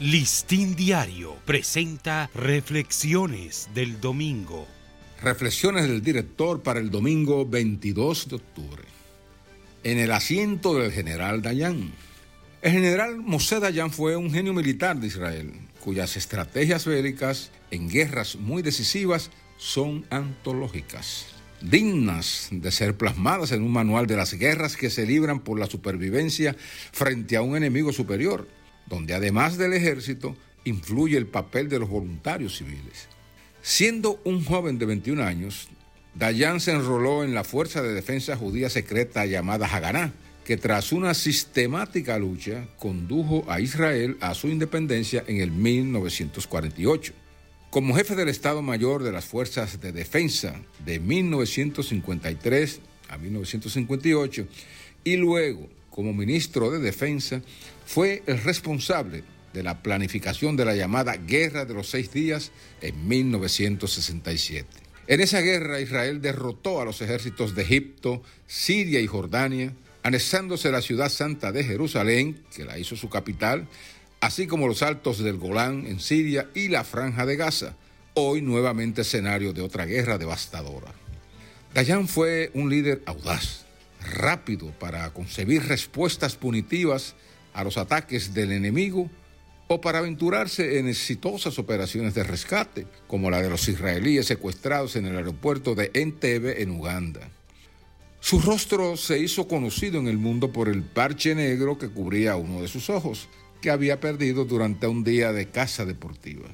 Listín Diario presenta Reflexiones del Domingo. Reflexiones del director para el domingo 22 de octubre. En el asiento del general Dayan. El general Mosé Dayan fue un genio militar de Israel, cuyas estrategias bélicas en guerras muy decisivas son antológicas, dignas de ser plasmadas en un manual de las guerras que se libran por la supervivencia frente a un enemigo superior donde además del ejército influye el papel de los voluntarios civiles. Siendo un joven de 21 años, Dayan se enroló en la Fuerza de Defensa Judía Secreta llamada Haganá, que tras una sistemática lucha condujo a Israel a su independencia en el 1948. Como jefe del Estado Mayor de las Fuerzas de Defensa de 1953 a 1958 y luego como ministro de Defensa, fue el responsable de la planificación de la llamada Guerra de los Seis Días en 1967. En esa guerra Israel derrotó a los ejércitos de Egipto, Siria y Jordania, anexándose la ciudad santa de Jerusalén, que la hizo su capital, así como los altos del Golán en Siria y la franja de Gaza, hoy nuevamente escenario de otra guerra devastadora. Dayan fue un líder audaz, rápido para concebir respuestas punitivas a los ataques del enemigo o para aventurarse en exitosas operaciones de rescate, como la de los israelíes secuestrados en el aeropuerto de Entebbe en Uganda. Su rostro se hizo conocido en el mundo por el parche negro que cubría uno de sus ojos, que había perdido durante un día de caza deportiva.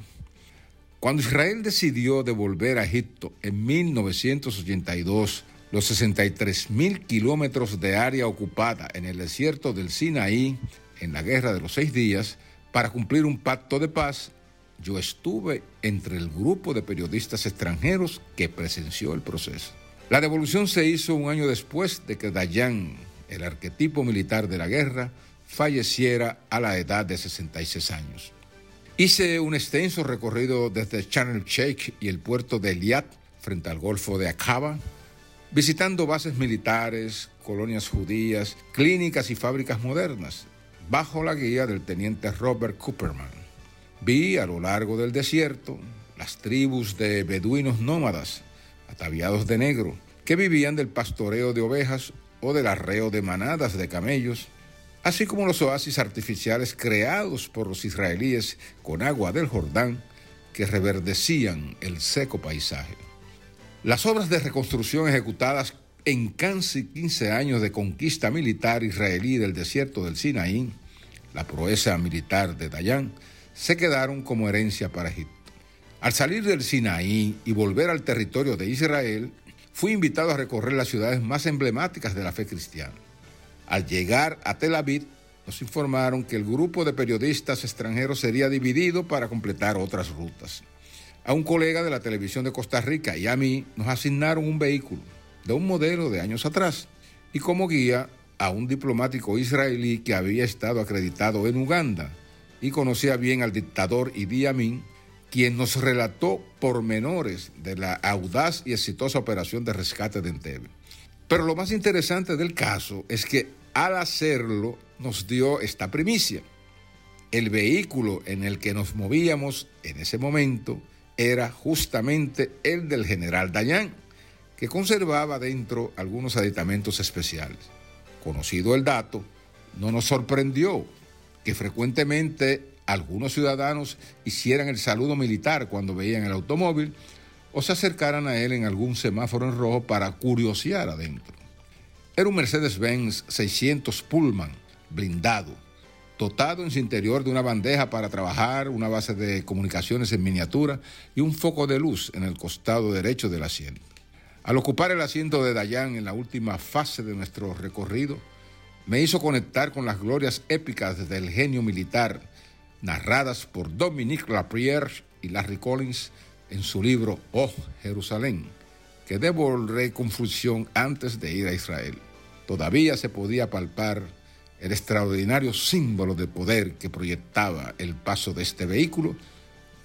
Cuando Israel decidió devolver a Egipto en 1982 los 63 mil kilómetros de área ocupada en el desierto del Sinaí en la Guerra de los Seis Días para cumplir un pacto de paz, yo estuve entre el grupo de periodistas extranjeros que presenció el proceso. La devolución se hizo un año después de que Dayan, el arquetipo militar de la guerra, falleciera a la edad de 66 años. Hice un extenso recorrido desde Channel Sheikh y el puerto de Eliat frente al Golfo de Aqaba visitando bases militares, colonias judías, clínicas y fábricas modernas, bajo la guía del teniente Robert Cooperman. Vi a lo largo del desierto las tribus de beduinos nómadas, ataviados de negro, que vivían del pastoreo de ovejas o del arreo de manadas de camellos, así como los oasis artificiales creados por los israelíes con agua del Jordán que reverdecían el seco paisaje. Las obras de reconstrucción ejecutadas en casi 15 años de conquista militar israelí del desierto del Sinaí, la proeza militar de Dayan, se quedaron como herencia para Egipto. Al salir del Sinaí y volver al territorio de Israel, fui invitado a recorrer las ciudades más emblemáticas de la fe cristiana. Al llegar a Tel Aviv, nos informaron que el grupo de periodistas extranjeros sería dividido para completar otras rutas. A un colega de la televisión de Costa Rica y a mí nos asignaron un vehículo de un modelo de años atrás y como guía a un diplomático israelí que había estado acreditado en Uganda y conocía bien al dictador Idi Amin, quien nos relató pormenores de la audaz y exitosa operación de rescate de Entebbe. Pero lo más interesante del caso es que al hacerlo nos dio esta primicia. El vehículo en el que nos movíamos en ese momento era justamente el del general Dayan, que conservaba dentro algunos aditamentos especiales. Conocido el dato, no nos sorprendió que frecuentemente algunos ciudadanos hicieran el saludo militar cuando veían el automóvil o se acercaran a él en algún semáforo en rojo para curiosear adentro. Era un Mercedes-Benz 600 Pullman blindado dotado en su interior de una bandeja para trabajar, una base de comunicaciones en miniatura y un foco de luz en el costado derecho del asiento. Al ocupar el asiento de Dayan en la última fase de nuestro recorrido, me hizo conectar con las glorias épicas del genio militar, narradas por Dominique Lapierre y Larry Collins en su libro Oh Jerusalén, que devolveré con fruición antes de ir a Israel. Todavía se podía palpar el extraordinario símbolo de poder que proyectaba el paso de este vehículo,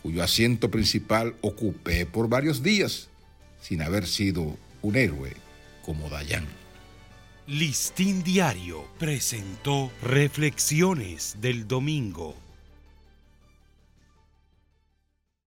cuyo asiento principal ocupé por varios días, sin haber sido un héroe como Dayan. Listín Diario presentó Reflexiones del Domingo.